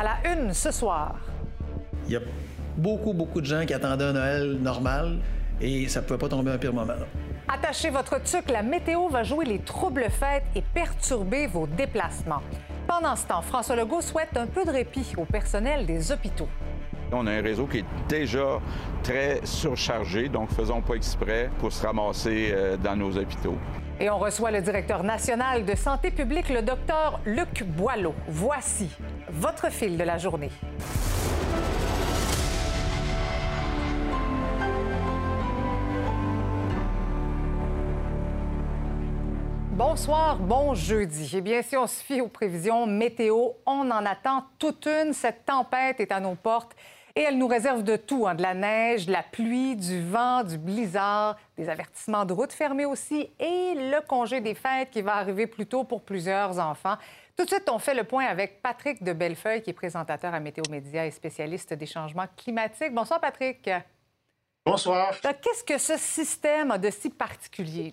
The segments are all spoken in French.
À la une ce soir. Il y a beaucoup, beaucoup de gens qui attendaient un Noël normal et ça ne pouvait pas tomber un pire moment. Attachez votre tuque, la météo va jouer les troubles fêtes et perturber vos déplacements. Pendant ce temps, François Legault souhaite un peu de répit au personnel des hôpitaux. On a un réseau qui est déjà très surchargé, donc faisons pas exprès pour se ramasser euh, dans nos hôpitaux. Et on reçoit le directeur national de santé publique, le docteur Luc Boileau. Voici votre fil de la journée. Bonsoir, bon jeudi. Eh bien, si on se fie aux prévisions météo, on en attend toute une. Cette tempête est à nos portes et elle nous réserve de tout, hein, de la neige, de la pluie, du vent, du blizzard, des avertissements de route fermés aussi et le congé des fêtes qui va arriver plus tôt pour plusieurs enfants. Tout de suite, on fait le point avec Patrick de Bellefeuille, qui est présentateur à Météo Média et spécialiste des changements climatiques. Bonsoir, Patrick. Bonsoir. Qu'est-ce que ce système a de si particulier?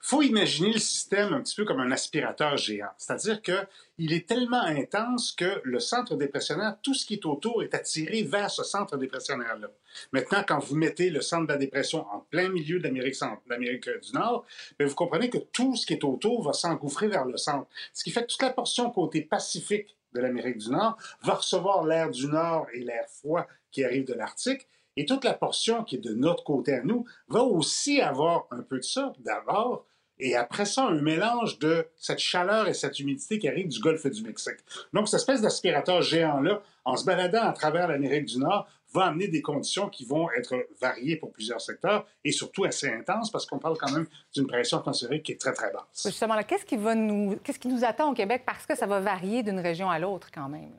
Faut imaginer le système un petit peu comme un aspirateur géant. C'est-à-dire qu'il est tellement intense que le centre dépressionnaire, tout ce qui est autour est attiré vers ce centre dépressionnaire-là. Maintenant, quand vous mettez le centre de la dépression en plein milieu de l'Amérique du Nord, bien, vous comprenez que tout ce qui est autour va s'engouffrer vers le centre. Ce qui fait que toute la portion côté pacifique de l'Amérique du Nord va recevoir l'air du Nord et l'air froid qui arrive de l'Arctique. Et toute la portion qui est de notre côté à nous va aussi avoir un peu de ça d'abord, et après ça, un mélange de cette chaleur et cette humidité qui arrive du golfe du Mexique. Donc, cette espèce d'aspirateur géant-là, en se baladant à travers l'Amérique du Nord, va amener des conditions qui vont être variées pour plusieurs secteurs et surtout assez intenses parce qu'on parle quand même d'une pression atmosphérique qui est très, très basse. Justement, qu'est-ce qui, nous... qui nous attend au Québec parce que ça va varier d'une région à l'autre quand même?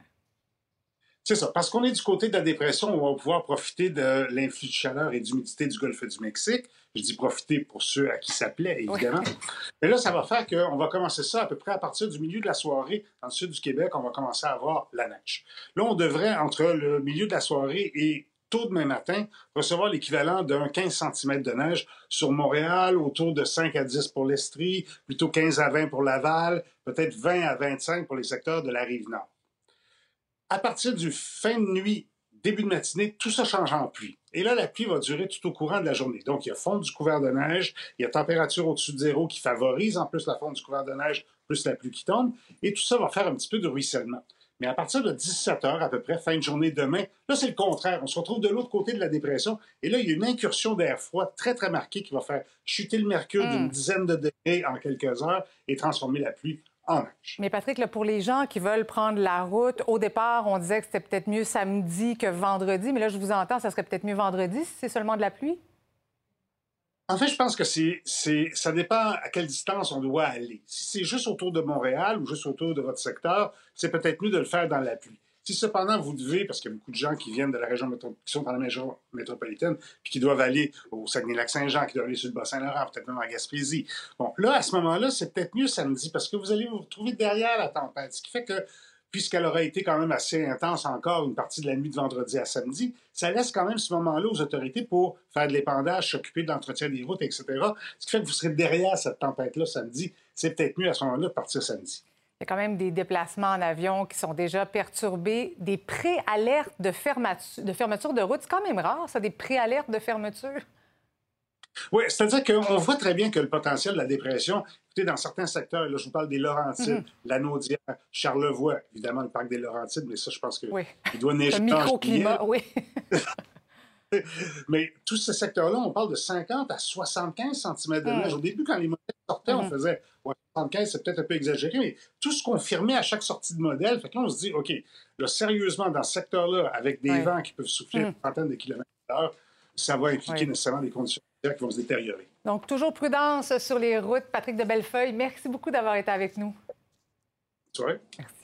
C'est ça. Parce qu'on est du côté de la dépression, on va pouvoir profiter de l'influx de chaleur et d'humidité du golfe du Mexique. Je dis profiter pour ceux à qui ça plaît, évidemment. Mais là, ça va faire qu'on va commencer ça à peu près à partir du milieu de la soirée. Dans le sud du Québec, on va commencer à avoir la neige. Là, on devrait, entre le milieu de la soirée et tôt demain matin, recevoir l'équivalent d'un 15 cm de neige sur Montréal, autour de 5 à 10 pour l'Estrie, plutôt 15 à 20 pour Laval, peut-être 20 à 25 pour les secteurs de la rive nord à partir du fin de nuit, début de matinée, tout ça change en pluie. Et là, la pluie va durer tout au courant de la journée. Donc, il y a fonte du couvert de neige, il y a température au-dessus de zéro qui favorise en plus la fonte du couvert de neige, plus la pluie qui tombe, et tout ça va faire un petit peu de ruissellement. Mais à partir de 17 heures à peu près, fin de journée demain, là, c'est le contraire. On se retrouve de l'autre côté de la dépression. Et là, il y a une incursion d'air froid très, très marquée qui va faire chuter le mercure d'une hmm. dizaine de degrés en quelques heures et transformer la pluie mais Patrick, pour les gens qui veulent prendre la route, au départ, on disait que c'était peut-être mieux samedi que vendredi, mais là, je vous entends, ça serait peut-être mieux vendredi si c'est seulement de la pluie? En fait, je pense que c'est, ça dépend à quelle distance on doit aller. Si c'est juste autour de Montréal ou juste autour de votre secteur, c'est peut-être mieux de le faire dans la pluie. Si cependant vous devez, parce qu'il y a beaucoup de gens qui viennent de la région qui sont dans la région métropolitaine, puis qui doivent aller au Saguenay-Lac-Saint-Jean, qui doivent aller sur le Bas-Saint-Laurent, peut-être même en Gaspésie. Bon, là, à ce moment-là, c'est peut-être mieux samedi, parce que vous allez vous retrouver derrière la tempête, ce qui fait que puisqu'elle aura été quand même assez intense encore une partie de la nuit de vendredi à samedi, ça laisse quand même ce moment-là aux autorités pour faire de l'épandage, s'occuper de l'entretien des routes, etc. Ce qui fait que vous serez derrière cette tempête-là samedi. C'est peut-être mieux à ce moment-là de partir samedi. Il y a quand même des déplacements en avion qui sont déjà perturbés, des pré-alertes de, fermeture, de fermeture de route. C'est quand même rare, ça, des pré-alertes de fermeture. Oui, c'est-à-dire qu'on voit très bien que le potentiel de la dépression, écoutez, dans certains secteurs, là, je vous parle des Laurentides, mm-hmm. la Naudière, Charlevoix, évidemment, le parc des Laurentides, mais ça, je pense qu'il oui. doit neiger. Le microclimat, oui. mais tous ces secteurs-là, on parle de 50 à 75 cm de mm. neige. Au début, quand les modèles sortaient, on mm-hmm. faisait 75, c'est peut-être un peu exagéré, mais tout se confirmait à chaque sortie de modèle. Fait que là, on se dit, OK, là, sérieusement, dans ce secteur-là, avec des vents qui peuvent souffler à une trentaine de kilomètres l'heure, ça va impliquer nécessairement des conditions qui vont se détériorer. Donc, toujours prudence sur les routes. Patrick de Bellefeuille, merci beaucoup d'avoir été avec nous. Merci.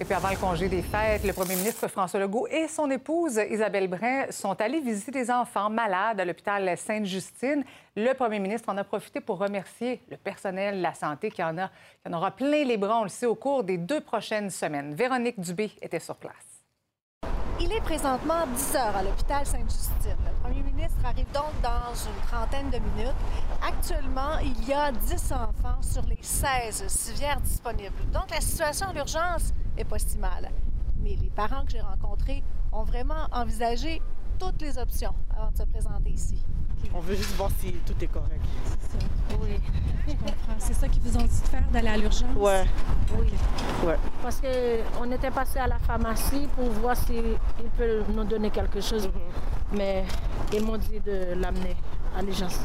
Et puis avant le congé des fêtes, le premier ministre François Legault et son épouse Isabelle Brun sont allés visiter des enfants malades à l'hôpital Sainte-Justine. Le premier ministre en a profité pour remercier le personnel de la santé qui en, qui en aura plein les bras, on le sait, au cours des deux prochaines semaines. Véronique Dubé était sur place. Il est présentement 10 heures à l'hôpital Sainte-Justine. Le premier ministre arrive donc dans une trentaine de minutes. Actuellement, il y a 10 enfants sur les 16 civières disponibles. Donc, la situation d'urgence est pas si mal. Mais les parents que j'ai rencontrés ont vraiment envisagé toutes les options avant de se présenter ici. On veut juste voir si tout est correct. C'est ça. Oui, je comprends. C'est ça qu'ils vous ont dit de faire, d'aller à l'urgence? Ouais. Oui. Ouais. Parce qu'on était passé à la pharmacie pour voir s'ils peuvent nous donner quelque chose. Mais ils m'ont dit de l'amener à l'urgence.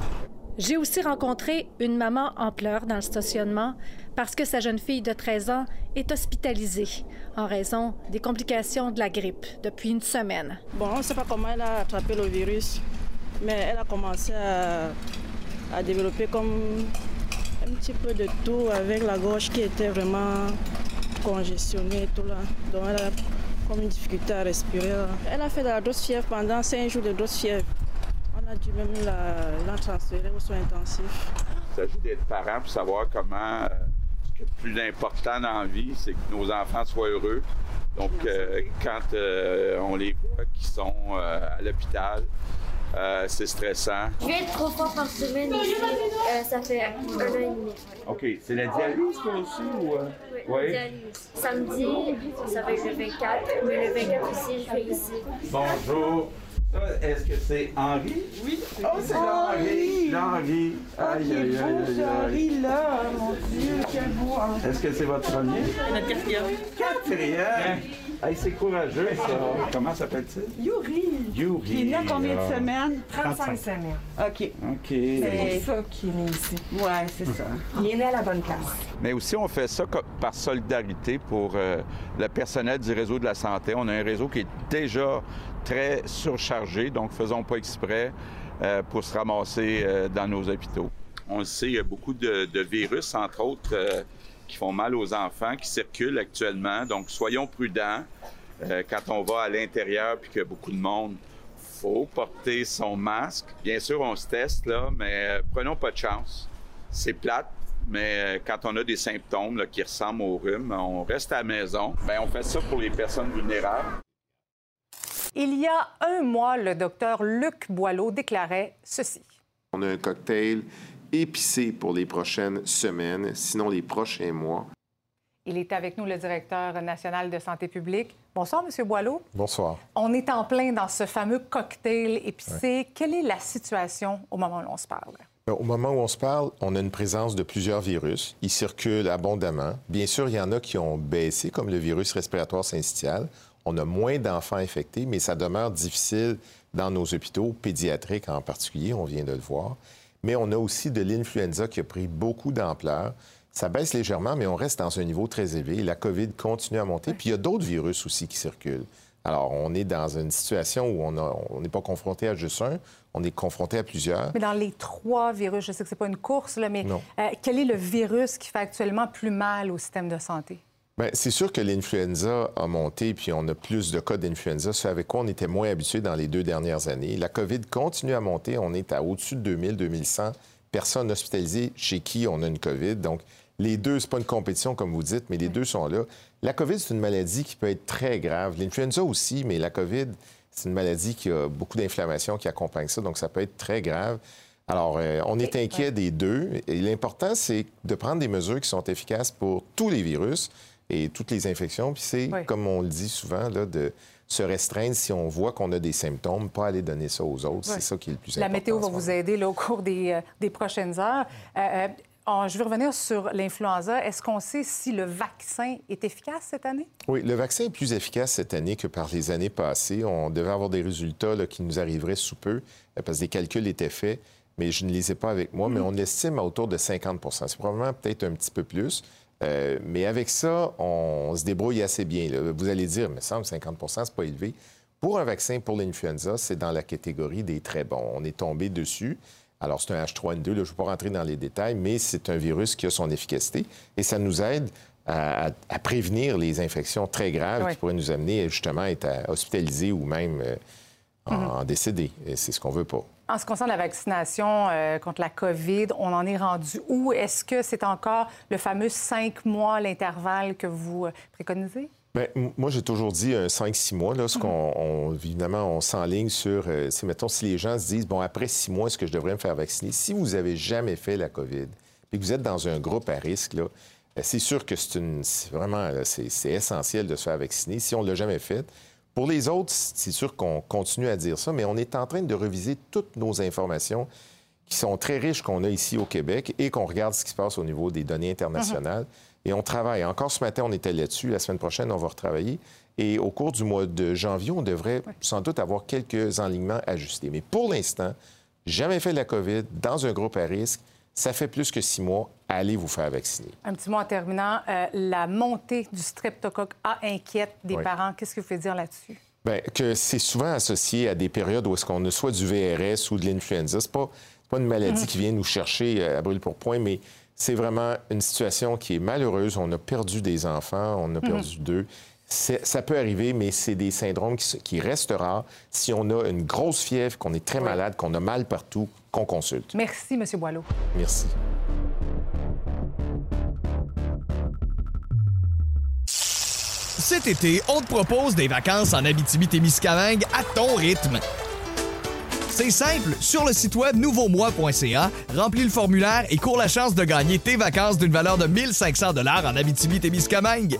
J'ai aussi rencontré une maman en pleurs dans le stationnement parce que sa jeune fille de 13 ans est hospitalisée en raison des complications de la grippe depuis une semaine. Bon, on ne sait pas comment elle a attrapé le virus, mais elle a commencé à, à développer comme un petit peu de tout avec la gorge qui était vraiment congestionnée et tout là. Donc elle a comme une difficulté à respirer. là. Elle a fait de la dose fièvre pendant cinq jours de dose fièvre. On a dû même la, la transférer aux soins intensifs. Il s'agit d'être parent pour savoir comment. euh, ce qui est le plus important dans la vie, c'est que nos enfants soient heureux. Donc, euh, quand euh, on les voit qui sont euh, à l'hôpital, euh, c'est stressant. Je viens trois fois par semaine ici. Euh, ça fait un an et demi. OK. C'est la dialyse, toi aussi? Ou, euh? Oui. Dialyse. Samedi, ça va être le 24, mais le 24 aussi, je vais ici. Bonjour. Est-ce que c'est Henri? Oui. Oh, c'est Henri! Henri! Aïe, aïe, aïe, aïe, aïe. là, mon Dieu, quel beau Est-ce que c'est votre premier? Notre quatrième. Quatrième! Hey, c'est courageux, ça. Comment s'appelle-t-il? Yuri. Yuri. Il est né à combien de semaines? 35 semaines. OK. OK. C'est ça qui est né ici. Ouais, c'est ça. Il est né à la bonne place. Mais aussi, on fait ça par solidarité pour euh, le personnel du réseau de la santé. On a un réseau qui est déjà très surchargé, donc faisons pas exprès euh, pour se ramasser euh, dans nos hôpitaux. On le sait, il y a beaucoup de, de virus, entre autres, euh, qui font mal aux enfants, qui circulent actuellement. Donc, soyons prudents. Euh, quand on va à l'intérieur puis qu'il y a beaucoup de monde, faut porter son masque. Bien sûr, on se teste, là, mais euh, prenons pas de chance. C'est plate, mais euh, quand on a des symptômes là, qui ressemblent au rhume, on reste à la maison. Bien, on fait ça pour les personnes vulnérables. Il y a un mois, le docteur Luc Boileau déclarait ceci. On a un cocktail épicé pour les prochaines semaines, sinon les prochains mois. Il est avec nous, le directeur national de santé publique. Bonsoir, Monsieur Boileau. Bonsoir. On est en plein dans ce fameux cocktail épicé. Quelle est la situation au moment où on se parle? Au moment où on se parle, on a une présence de plusieurs virus. Ils circulent abondamment. Bien sûr, il y en a qui ont baissé, comme le virus respiratoire syncytial. On a moins d'enfants infectés, mais ça demeure difficile dans nos hôpitaux, pédiatriques en particulier, on vient de le voir. Mais on a aussi de l'influenza qui a pris beaucoup d'ampleur. Ça baisse légèrement, mais on reste dans un niveau très élevé. La COVID continue à monter. Puis il y a d'autres virus aussi qui circulent. Alors, on est dans une situation où on n'est pas confronté à juste un, on est confronté à plusieurs. Mais dans les trois virus, je sais que c'est pas une course, là, mais euh, quel est le virus qui fait actuellement plus mal au système de santé? Bien, c'est sûr que l'influenza a monté, puis on a plus de cas d'influenza, ce avec quoi on était moins habitué dans les deux dernières années. La COVID continue à monter. On est à au-dessus de 2000, 2100 personnes hospitalisées chez qui on a une COVID. Donc, les deux, c'est pas une compétition, comme vous dites, mais les deux sont là. La COVID, c'est une maladie qui peut être très grave. L'influenza aussi, mais la COVID, c'est une maladie qui a beaucoup d'inflammation qui accompagne ça, donc ça peut être très grave. Alors, euh, on est inquiet des deux. Et l'important, c'est de prendre des mesures qui sont efficaces pour tous les virus et toutes les infections. Puis c'est, Oui. comme on le dit souvent, là, de se restreindre si on voit qu'on a des symptômes, pas aller donner ça aux autres. C'est ça qui est le plus La important. météo en va vous aider là, au cours des, euh, des prochaines heures. Euh, euh, je veux revenir sur l'influenza. Est-ce qu'on sait si le vaccin est efficace cette année? Oui, le vaccin est plus efficace cette année que par les années passées. On devait avoir des résultats là, qui nous arriveraient sous peu parce que des calculs étaient faits, mais je ne les ai pas avec moi. Mais on estime à autour de 50% C'est probablement peut-être un petit peu plus. Euh, mais avec ça, on se débrouille assez bien. là. Vous allez dire, mais ça me semble 50% c'est pas élevé. Pour un vaccin pour l'influenza, c'est dans la catégorie des très bons. On est tombé dessus. Alors, c'est un H3N2, là, je ne vais pas rentrer dans les détails, mais c'est un virus qui a son efficacité et ça nous aide à, à prévenir les infections très graves Oui. qui pourraient nous amener justement à être hospitalisés ou même euh, en, en décédés. Et c'est ce qu'on veut pas. En ce qui concerne la vaccination euh, contre la COVID, on en est rendu où? Est-ce que c'est encore le fameux cinq mois, l'intervalle que vous euh, préconisez? Bien, moi, j'ai toujours dit un 5-6 mois. Là, ce qu'on, on- évidemment, on s'enligne sur, euh, c'est, mettons, si les gens se disent, bon, après six mois, est-ce que je devrais me faire vacciner? Si vous avez jamais fait la COVID et que vous êtes dans un groupe à risque, là, euh, c'est sûr que c'est, une, vraiment, c'est essentiel de se faire vacciner si on ne l'a jamais fait. Pour les autres, c'est sûr qu'on continue à dire ça, mais on est en train de reviser toutes nos informations qui sont très riches qu'on a ici au Québec et qu'on regarde ce qui se passe au niveau des données internationales. Et on travaille. Encore ce matin, on était là-dessus. La semaine prochaine, on va retravailler. Et au cours du mois de janvier, on devrait sans doute avoir quelques enlignements ajustés. Mais pour l'instant, jamais fait de la COVID dans un groupe à risque. Ça fait plus que six mois. Allez vous faire vacciner. Un petit mot en terminant. Euh, la montée du streptocoque A inquiète des Oui. parents. Qu'est-ce que vous pouvez dire là-dessus? Bien, que c'est souvent associé à des périodes où est-ce qu'on a soit du VRS ou de l'influenza. C'est pas, pas une maladie Mhm. qui vient nous chercher euh, à brûle pour point, mais c'est vraiment une situation qui est malheureuse. On a perdu des enfants, on a perdu deux. Ça peut arriver, mais c'est des syndromes qui, qui restent rares. Si on a une grosse fièvre, qu'on est très malade, qu'on a mal partout, qu'on consulte. Merci, M. Boileau. Merci. Cet été, on te propose des vacances en Abitibi-Témiscamingue à ton rythme. C'est simple, sur le site web nouveaumois.ca, remplis le formulaire et cours la chance de gagner tes vacances d'une valeur de 1500 dollars en Abitibi-Témiscamingue.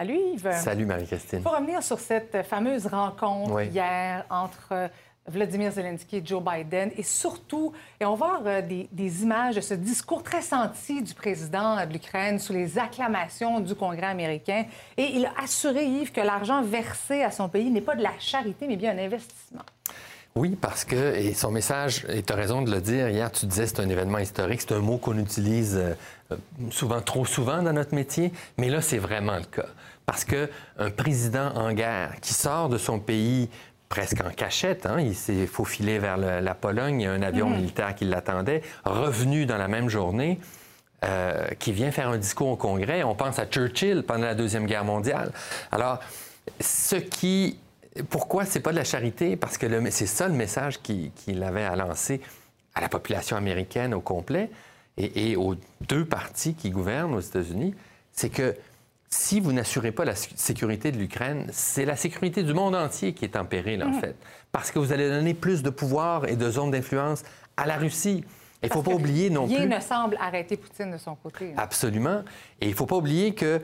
Salut Yves. Salut Marie-Christine. Pour revenir sur cette fameuse rencontre Oui. hier entre euh, Vladimir Zelensky et Joe Biden, et surtout, et on va voir euh, des, des images de ce discours très senti du président de l'Ukraine sous les acclamations du Congrès américain. Et il a assuré, Yves, que l'argent versé à son pays n'est pas de la charité, mais bien un investissement. Oui, parce que, et son message, et tu as raison de le dire, hier tu disais c'est un événement historique, c'est un mot qu'on utilise euh, souvent, trop souvent dans notre métier, mais là c'est vraiment le cas. Parce que un président en guerre qui sort de son pays presque en cachette, hein, il s'est faufilé vers le- la Pologne, il y a un avion Mhm. militaire qui l'attendait, revenu dans la même journée, euh, qui vient faire un discours au Congrès. On pense à Churchill pendant la Deuxième Guerre mondiale. Alors, ce qui... Pourquoi c'est pas de la charité? Parce que le- c'est ça le message qu'il avait à lancer à la population américaine au complet et, et aux deux partis qui gouvernent aux États-Unis, c'est que si vous n'assurez pas la sé- sécurité de l'Ukraine, c'est la sécurité du monde entier qui est en péril, en Mhm. fait. Parce que vous allez donner plus de pouvoir et de zones d'influence à la Russie. Il ne faut pas oublier non rien plus... ne semble arrêter Poutine de son côté. Absolument. Et il ne faut pas oublier que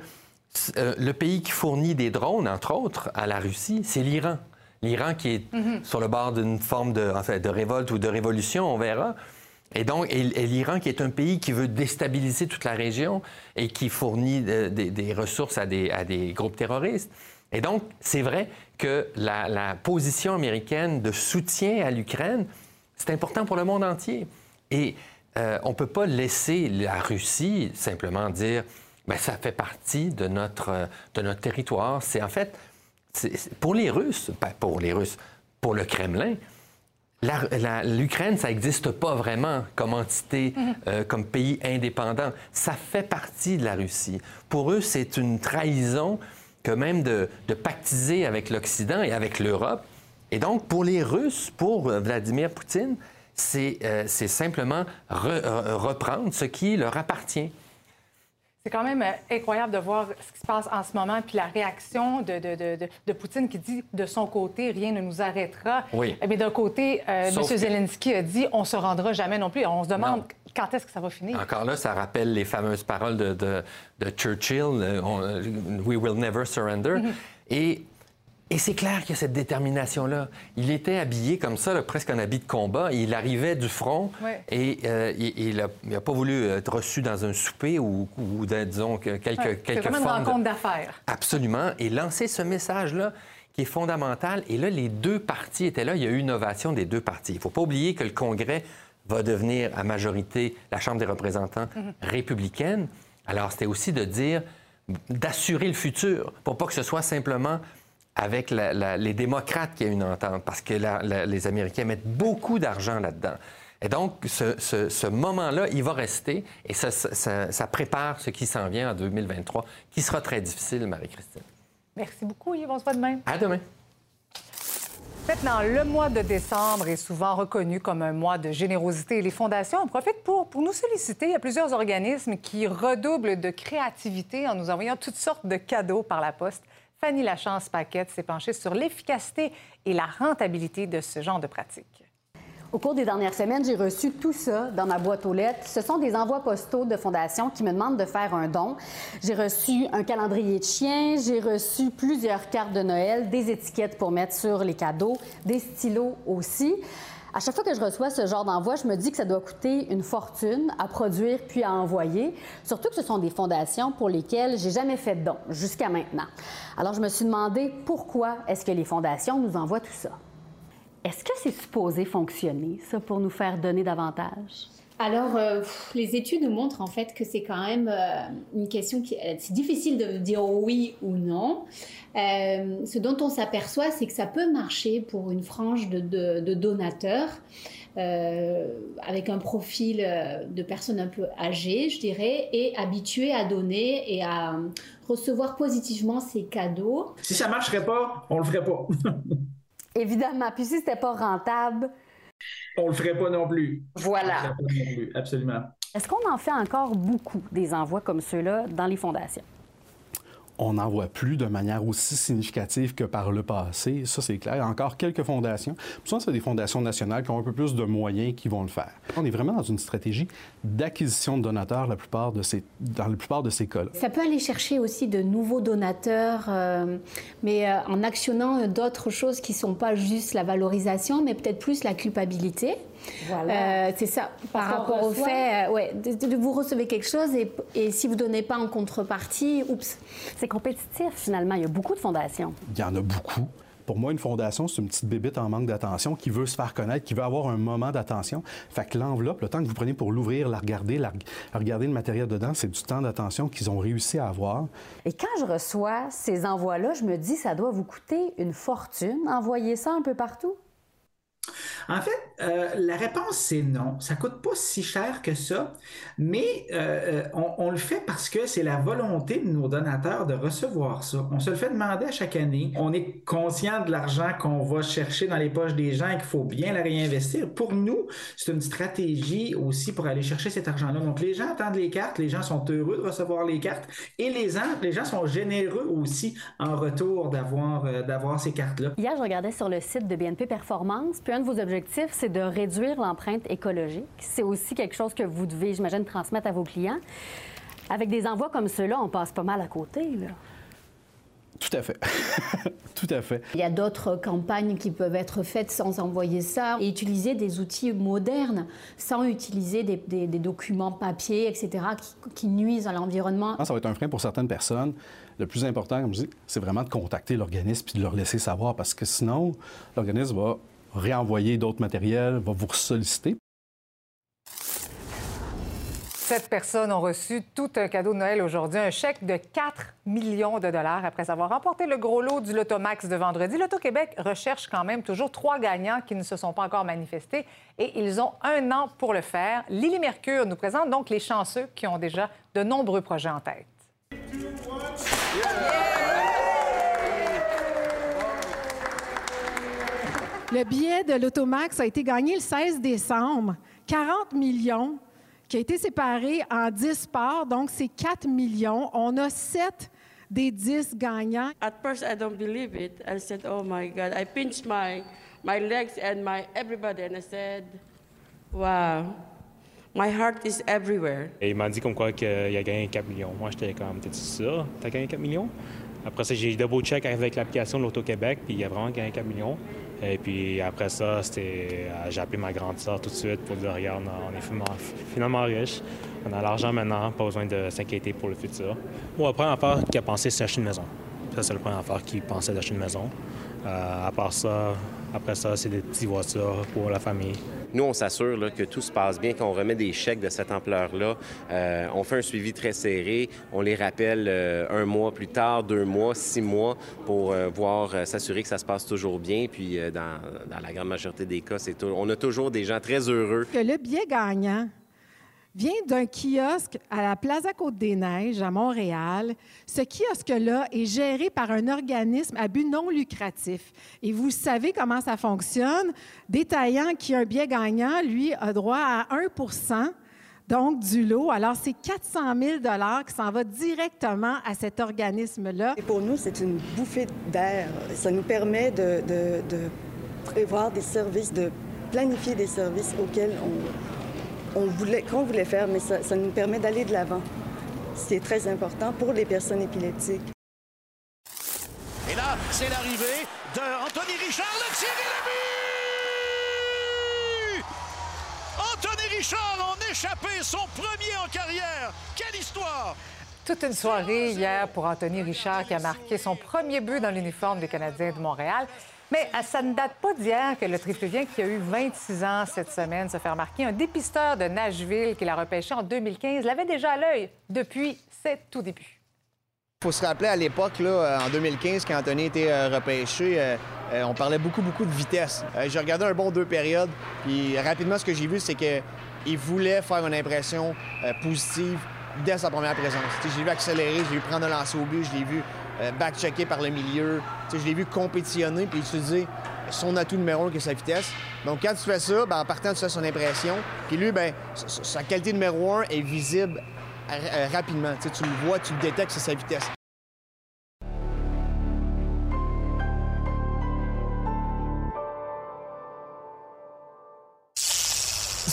euh, le pays qui fournit des drones, entre autres, à la Russie, c'est l'Iran. L'Iran qui est Mhm. sur le bord d'une forme de, en fait, de révolte ou de révolution, on verra. Et donc, l'Iran qui est un pays qui veut déstabiliser toute la région et qui fournit euh, des, ressources à des, groupes terroristes. Et donc, c'est vrai que la, position américaine de soutien à l'Ukraine, c'est important pour le monde entier. Et euh, on ne peut pas laisser la Russie simplement dire ben, ça fait partie de notre, de notre territoire. C'est en fait, pour les Russes, pas pour les Russes, pour le Kremlin, l'Ukraine, ça n'existe pas vraiment comme entité, euh, comme pays indépendant. Ça fait partie de la Russie. Pour eux, c'est une trahison que même de, de pactiser avec l'Occident et avec l'Europe. Et donc, pour les Russes, pour euh, Vladimir Poutine, c'est euh, simplement re- reprendre ce qui leur appartient. C'est quand même euh, incroyable de voir ce qui se passe en ce moment, puis la réaction de, de, de, de- Poutine qui dit de son côté, rien ne nous arrêtera. Oui. Mais d'un côté, euh, M. que- Zelensky a dit on se rendra jamais non plus. On se demande Non. quand est-ce que ça va finir. Encore là, ça rappelle les fameuses paroles de, de- de Churchill, euh, on- We will never surrender. Mhm. Et, et c'est clair qu'il y a cette détermination-là. Il était habillé comme ça, là, presque en habit de combat. Il arrivait du front Ouais. et euh, il n'a pas voulu être reçu dans un souper ou, ou dans, disons, que quelques, Ouais, une rencontre d'affaires. Absolument. Et lancer ce message-là qui est fondamentale. Et là, les deux partis étaient là. Il y a eu une ovation des deux partis. Il ne faut pas oublier que le Congrès va devenir à majorité la Chambre des représentants Mhm. républicaine. Alors, c'était aussi de dire, d'assurer le futur, pour pas que ce soit simplement avec la- la- les démocrates qu'il y ait une entente, parce que la- les Américains mettent beaucoup d'argent là-dedans. Et donc, ce, ce- ce moment-là, il va rester et ça, ça- ça- ça prépare ce qui s'en vient en 2023, qui sera très difficile, Marie-Christine. Merci beaucoup, Yves. On se voit demain. À demain. Maintenant, le mois de décembre est souvent reconnu comme un mois de générosité. Les fondations en profitent pour, pour nous solliciter. Il y a plusieurs organismes qui redoublent de créativité en nous envoyant toutes sortes de cadeaux par la poste. Fanny Lachance-Paquette s'est penchée sur l'efficacité et la rentabilité de ce genre de pratique. Au cours des dernières semaines, j'ai reçu tout ça dans ma boîte aux lettres. Ce sont des envois postaux de fondations qui me demandent de faire un don. J'ai reçu un calendrier de chien, j'ai reçu plusieurs cartes de Noël, des étiquettes pour mettre sur les cadeaux, des stylos aussi. À chaque fois que je reçois ce genre d'envoi, je me dis que ça doit coûter une fortune à produire puis à envoyer. Surtout que ce sont des fondations pour lesquelles j'ai jamais fait de don jusqu'à maintenant. Alors je me suis demandé pourquoi est-ce que les fondations nous envoient tout ça? Est-ce que c'est supposé fonctionner, ça, pour nous faire donner davantage? Alors, euh, pff, les études nous montrent en fait que c'est quand même euh, une question qui euh, c'est difficile de dire oui ou non. Euh, ce dont on s'aperçoit, c'est que ça peut marcher pour une frange de, de- de donateurs. euh, avec un profil de personnes un peu âgées, je dirais, et habituées à donner et à recevoir positivement ces cadeaux. Si ça marcherait pas, on le ferait pas. Évidemment. Puis si c'était pas rentable, on le ferait pas non plus. Voilà. On le ferait pas non plus, absolument. est-ce qu'on en fait encore beaucoup des envois comme ceux-là dans les fondations? On n'en voit plus de manière aussi significative que par le passé. Ça, c'est clair. Encore quelques fondations. Souvent, c'est des fondations nationales qui ont un peu plus de moyens qui vont le faire. On est vraiment dans une stratégie d'acquisition de donateurs la plupart de ces, dans la plupart de ces cas-là. Ça peut aller chercher aussi de nouveaux donateurs, euh, mais euh, en actionnant d'autres choses qui ne sont pas juste la valorisation, mais peut-être plus la culpabilité. Voilà. Euh, c'est ça, par Parce rapport au fait, euh, ouais, de, de- vous recevez quelque chose et, et si vous ne donnez pas en contrepartie, oups. C'est compétitif finalement. Il y a beaucoup de fondations. Il y en a beaucoup. Pour moi, une fondation, c'est une petite bébite en manque d'attention qui veut se faire connaître, qui veut avoir un moment d'attention. Fait que l'enveloppe, le temps que vous prenez pour l'ouvrir, la regarder, la regarder le matériel dedans, c'est du temps d'attention qu'ils ont réussi à avoir. Et quand je reçois ces envois-là, je me dis ça doit vous coûter une fortune. Envoyer ça un peu partout. En fait, euh, la réponse, c'est non. Ça coûte pas si cher que ça, mais euh, euh, on, le fait parce que c'est la volonté de nos donateurs de recevoir ça. On se le fait demander à chaque année. On est conscient de l'argent qu'on va chercher dans les poches des gens et qu'il faut bien la réinvestir. Pour nous, c'est une stratégie aussi pour aller chercher cet argent-là. Donc, les gens attendent les cartes, les gens sont heureux de recevoir les cartes et les gens, les gens sont généreux aussi en retour d'avoir ces cartes-là. Hier, je regardais sur le site de BNP Performance, un de vos objectifs, c'est de réduire l'empreinte écologique. C'est aussi quelque chose que vous devez, j'imagine, transmettre à vos clients. Avec des envois comme ceux-là, on passe pas mal à côté. Là. Tout à fait. Tout à fait. Il y a d'autres campagnes qui peuvent être faites sans envoyer ça et utiliser des outils modernes sans utiliser des, des- des documents papier, etc., qui, qui nuisent à l'environnement. Ah, Ça va être un frein pour certaines personnes. Le plus important, comme je dis, c'est vraiment de contacter l'organisme et de leur laisser savoir parce que sinon, l'organisme va réenvoyer d'autres matériels, va vous solliciter. Sept personnes ont reçu tout un cadeau de Noël aujourd'hui, un chèque de 4 millions de dollars après avoir remporté le gros lot du Lotomax de vendredi. L'Auto-Québec recherche quand même toujours trois gagnants qui ne se sont pas encore manifestés et ils ont un an pour le faire. Lily Mercure nous présente donc les chanceux qui ont déjà de nombreux projets en tête. Le billet de l'Automax a été gagné le 16 décembre. 40 millions qui a été séparé en 10 parts, donc c'est 4 millions. On a 7 des 10 gagnants. At first, I don't believe it. I said, "Oh my God!" I pinched my my legs and my everybody, and I said, "Wow, my heart is everywhere." Et il m'a dit comme quoi qu'il a gagné 4 millions. Moi, j'étais comme, t'es-tu sûr? T'as gagné 4 millions? Après ça, j'ai double check avec l'application de l'Auto-Québec, puis il a vraiment gagné 4 millions. Et puis après ça, c'était, euh, j'ai appelé ma grande sœur tout de suite pour dire, regarde, on est finalement, riche. On a l'argent maintenant, pas besoin de s'inquiéter pour le futur. Bon, la première affaire qu'il a pensé, c'est acheter une maison. Ça, c'est la première affaire qu'il pensait d'acheter une maison. Euh, à part ça, après ça, c'est des petites voitures pour la famille. Nous, on s'assure que tout se passe bien, qu'on remet des chèques de cette ampleur-là. Euh, on fait un suivi très serré. On les rappelle euh, un mois plus tard, deux mois, six mois pour euh, voir, s'assurer que ça se passe toujours bien. Puis, dans, la grande majorité des cas, on a toujours des gens très heureux. que le billet gagnant vient d'un kiosque à la Plaza Côte-des-Neiges à Montréal. Ce kiosque-là est géré par un organisme à but non lucratif. Et vous savez comment ça fonctionne? Détaillant qui a un billet gagnant, lui, a droit à 1 donc du lot. Alors, c'est 400 000 qui s'en va directement à cet organisme-là. Et pour nous, c'est une bouffée d'air. Ça nous permet de, prévoir des services, de planifier des services auxquels on, on voulait, qu'on voulait faire, mais ça, nous permet d'aller de l'avant. C'est très important pour les personnes épileptiques. Et là, c'est l'arrivée de Anthony Richard, le tir et le but! Anthony Richard en échappé, son premier en carrière. Quelle histoire! Toute une soirée hier pour Anthony Richard qui a marqué son premier but dans l'uniforme des Canadiens de Montréal. Mais euh, ça ne date pas d'hier que le triplevien qui a eu 26 ans cette semaine se fait remarquer. Un dépisteur de Nashville qui l'a repêché en 2015 l'avait déjà à l'œil depuis ses tout débuts. Il faut se rappeler à l'époque, euh, en 2015, quand Anthony était euh, repêché, on parlait beaucoup, beaucoup de vitesse. J'ai regardé un bon deux périodes, puis rapidement, ce que j'ai vu, c'est qu'il voulait faire une impression positive dès sa première présence. L'ai vu accélérer, je l'ai vu prendre un lancer au but, je l'ai vu euh, back-checker par le milieu, je l'ai vu compétitionner puis utiliser son atout numéro un qui sa vitesse. Donc, quand tu fais ça, ben, en partant, tu fais son impression. Puis lui, ben, sa- qualité numéro un est visible euh, rapidement. Tu le vois, tu le détectes, c'est sa vitesse.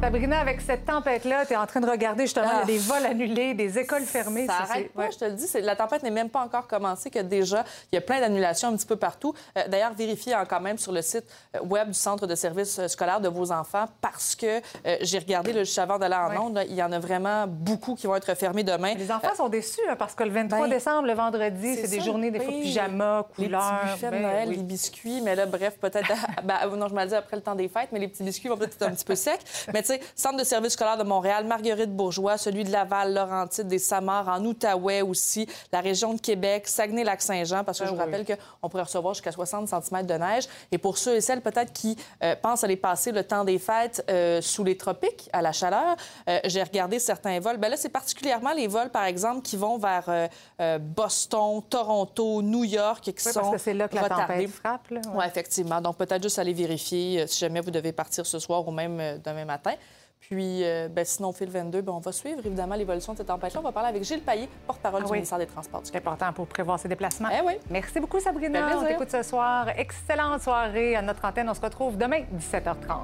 Sabrina, avec cette tempête-là, tu es en train de regarder justement, il y a Ah. des vols annulés, des écoles fermées. Ça c'est- arrête pas, ouais. je te le dis. La tempête n'est même pas encore commencée, que déjà, il y a plein d'annulations un petit peu partout. Euh, D'ailleurs, vérifiez hein, quand même sur le site euh, web du Centre de services euh, scolaires de vos enfants, parce que euh, j'ai regardé le juste avant d'aller en Ouais. onde, il y en a vraiment beaucoup qui vont être fermés demain. Les enfants sont déçus hein, parce que le 23 Ben, décembre, le vendredi, c'est des journées des fois de oui. pyjama, Les couleurs. petits de ben Noël, oui. les biscuits, mais là, bref, peut-être. ben, non, je me le dis après le temps des fêtes, mais les petits biscuits vont peut-être être un petit peu secs. Mais tu sais, Centre de services scolaires de Montréal, Marguerite Bourgeois, celui de Laval, Laurentide, des Samars, en Outaouais aussi, la région de Québec, Saguenay-Lac-Saint-Jean, parce que Ah je vous oui. rappelle qu'on pourrait recevoir jusqu'à 60 cm de neige. Et pour ceux et celles peut-être qui euh, pensent aller passer le temps des fêtes euh, sous les tropiques, à la chaleur, euh, j'ai regardé certains vols. Ben là, c'est particulièrement les vols, par exemple, qui vont vers Boston, Toronto, New York, qui Oui, sont parce que c'est là que la tempête frappe. là, ouais. Oui, effectivement. Donc, peut-être juste aller vérifier si jamais vous devez partir ce soir ou même demain matin. Puis, euh, ben, sinon, le 22, ben, on va suivre évidemment l'évolution de cette tempête-là. On va parler avec Gilles Payet, porte-parole Ah du ministère des Transports. C'est important pour prévoir ses déplacements. Eh oui. Merci beaucoup, Sabrina. Fait On t'écoute ce soir. Excellente soirée à notre antenne. On se retrouve demain, 17h30.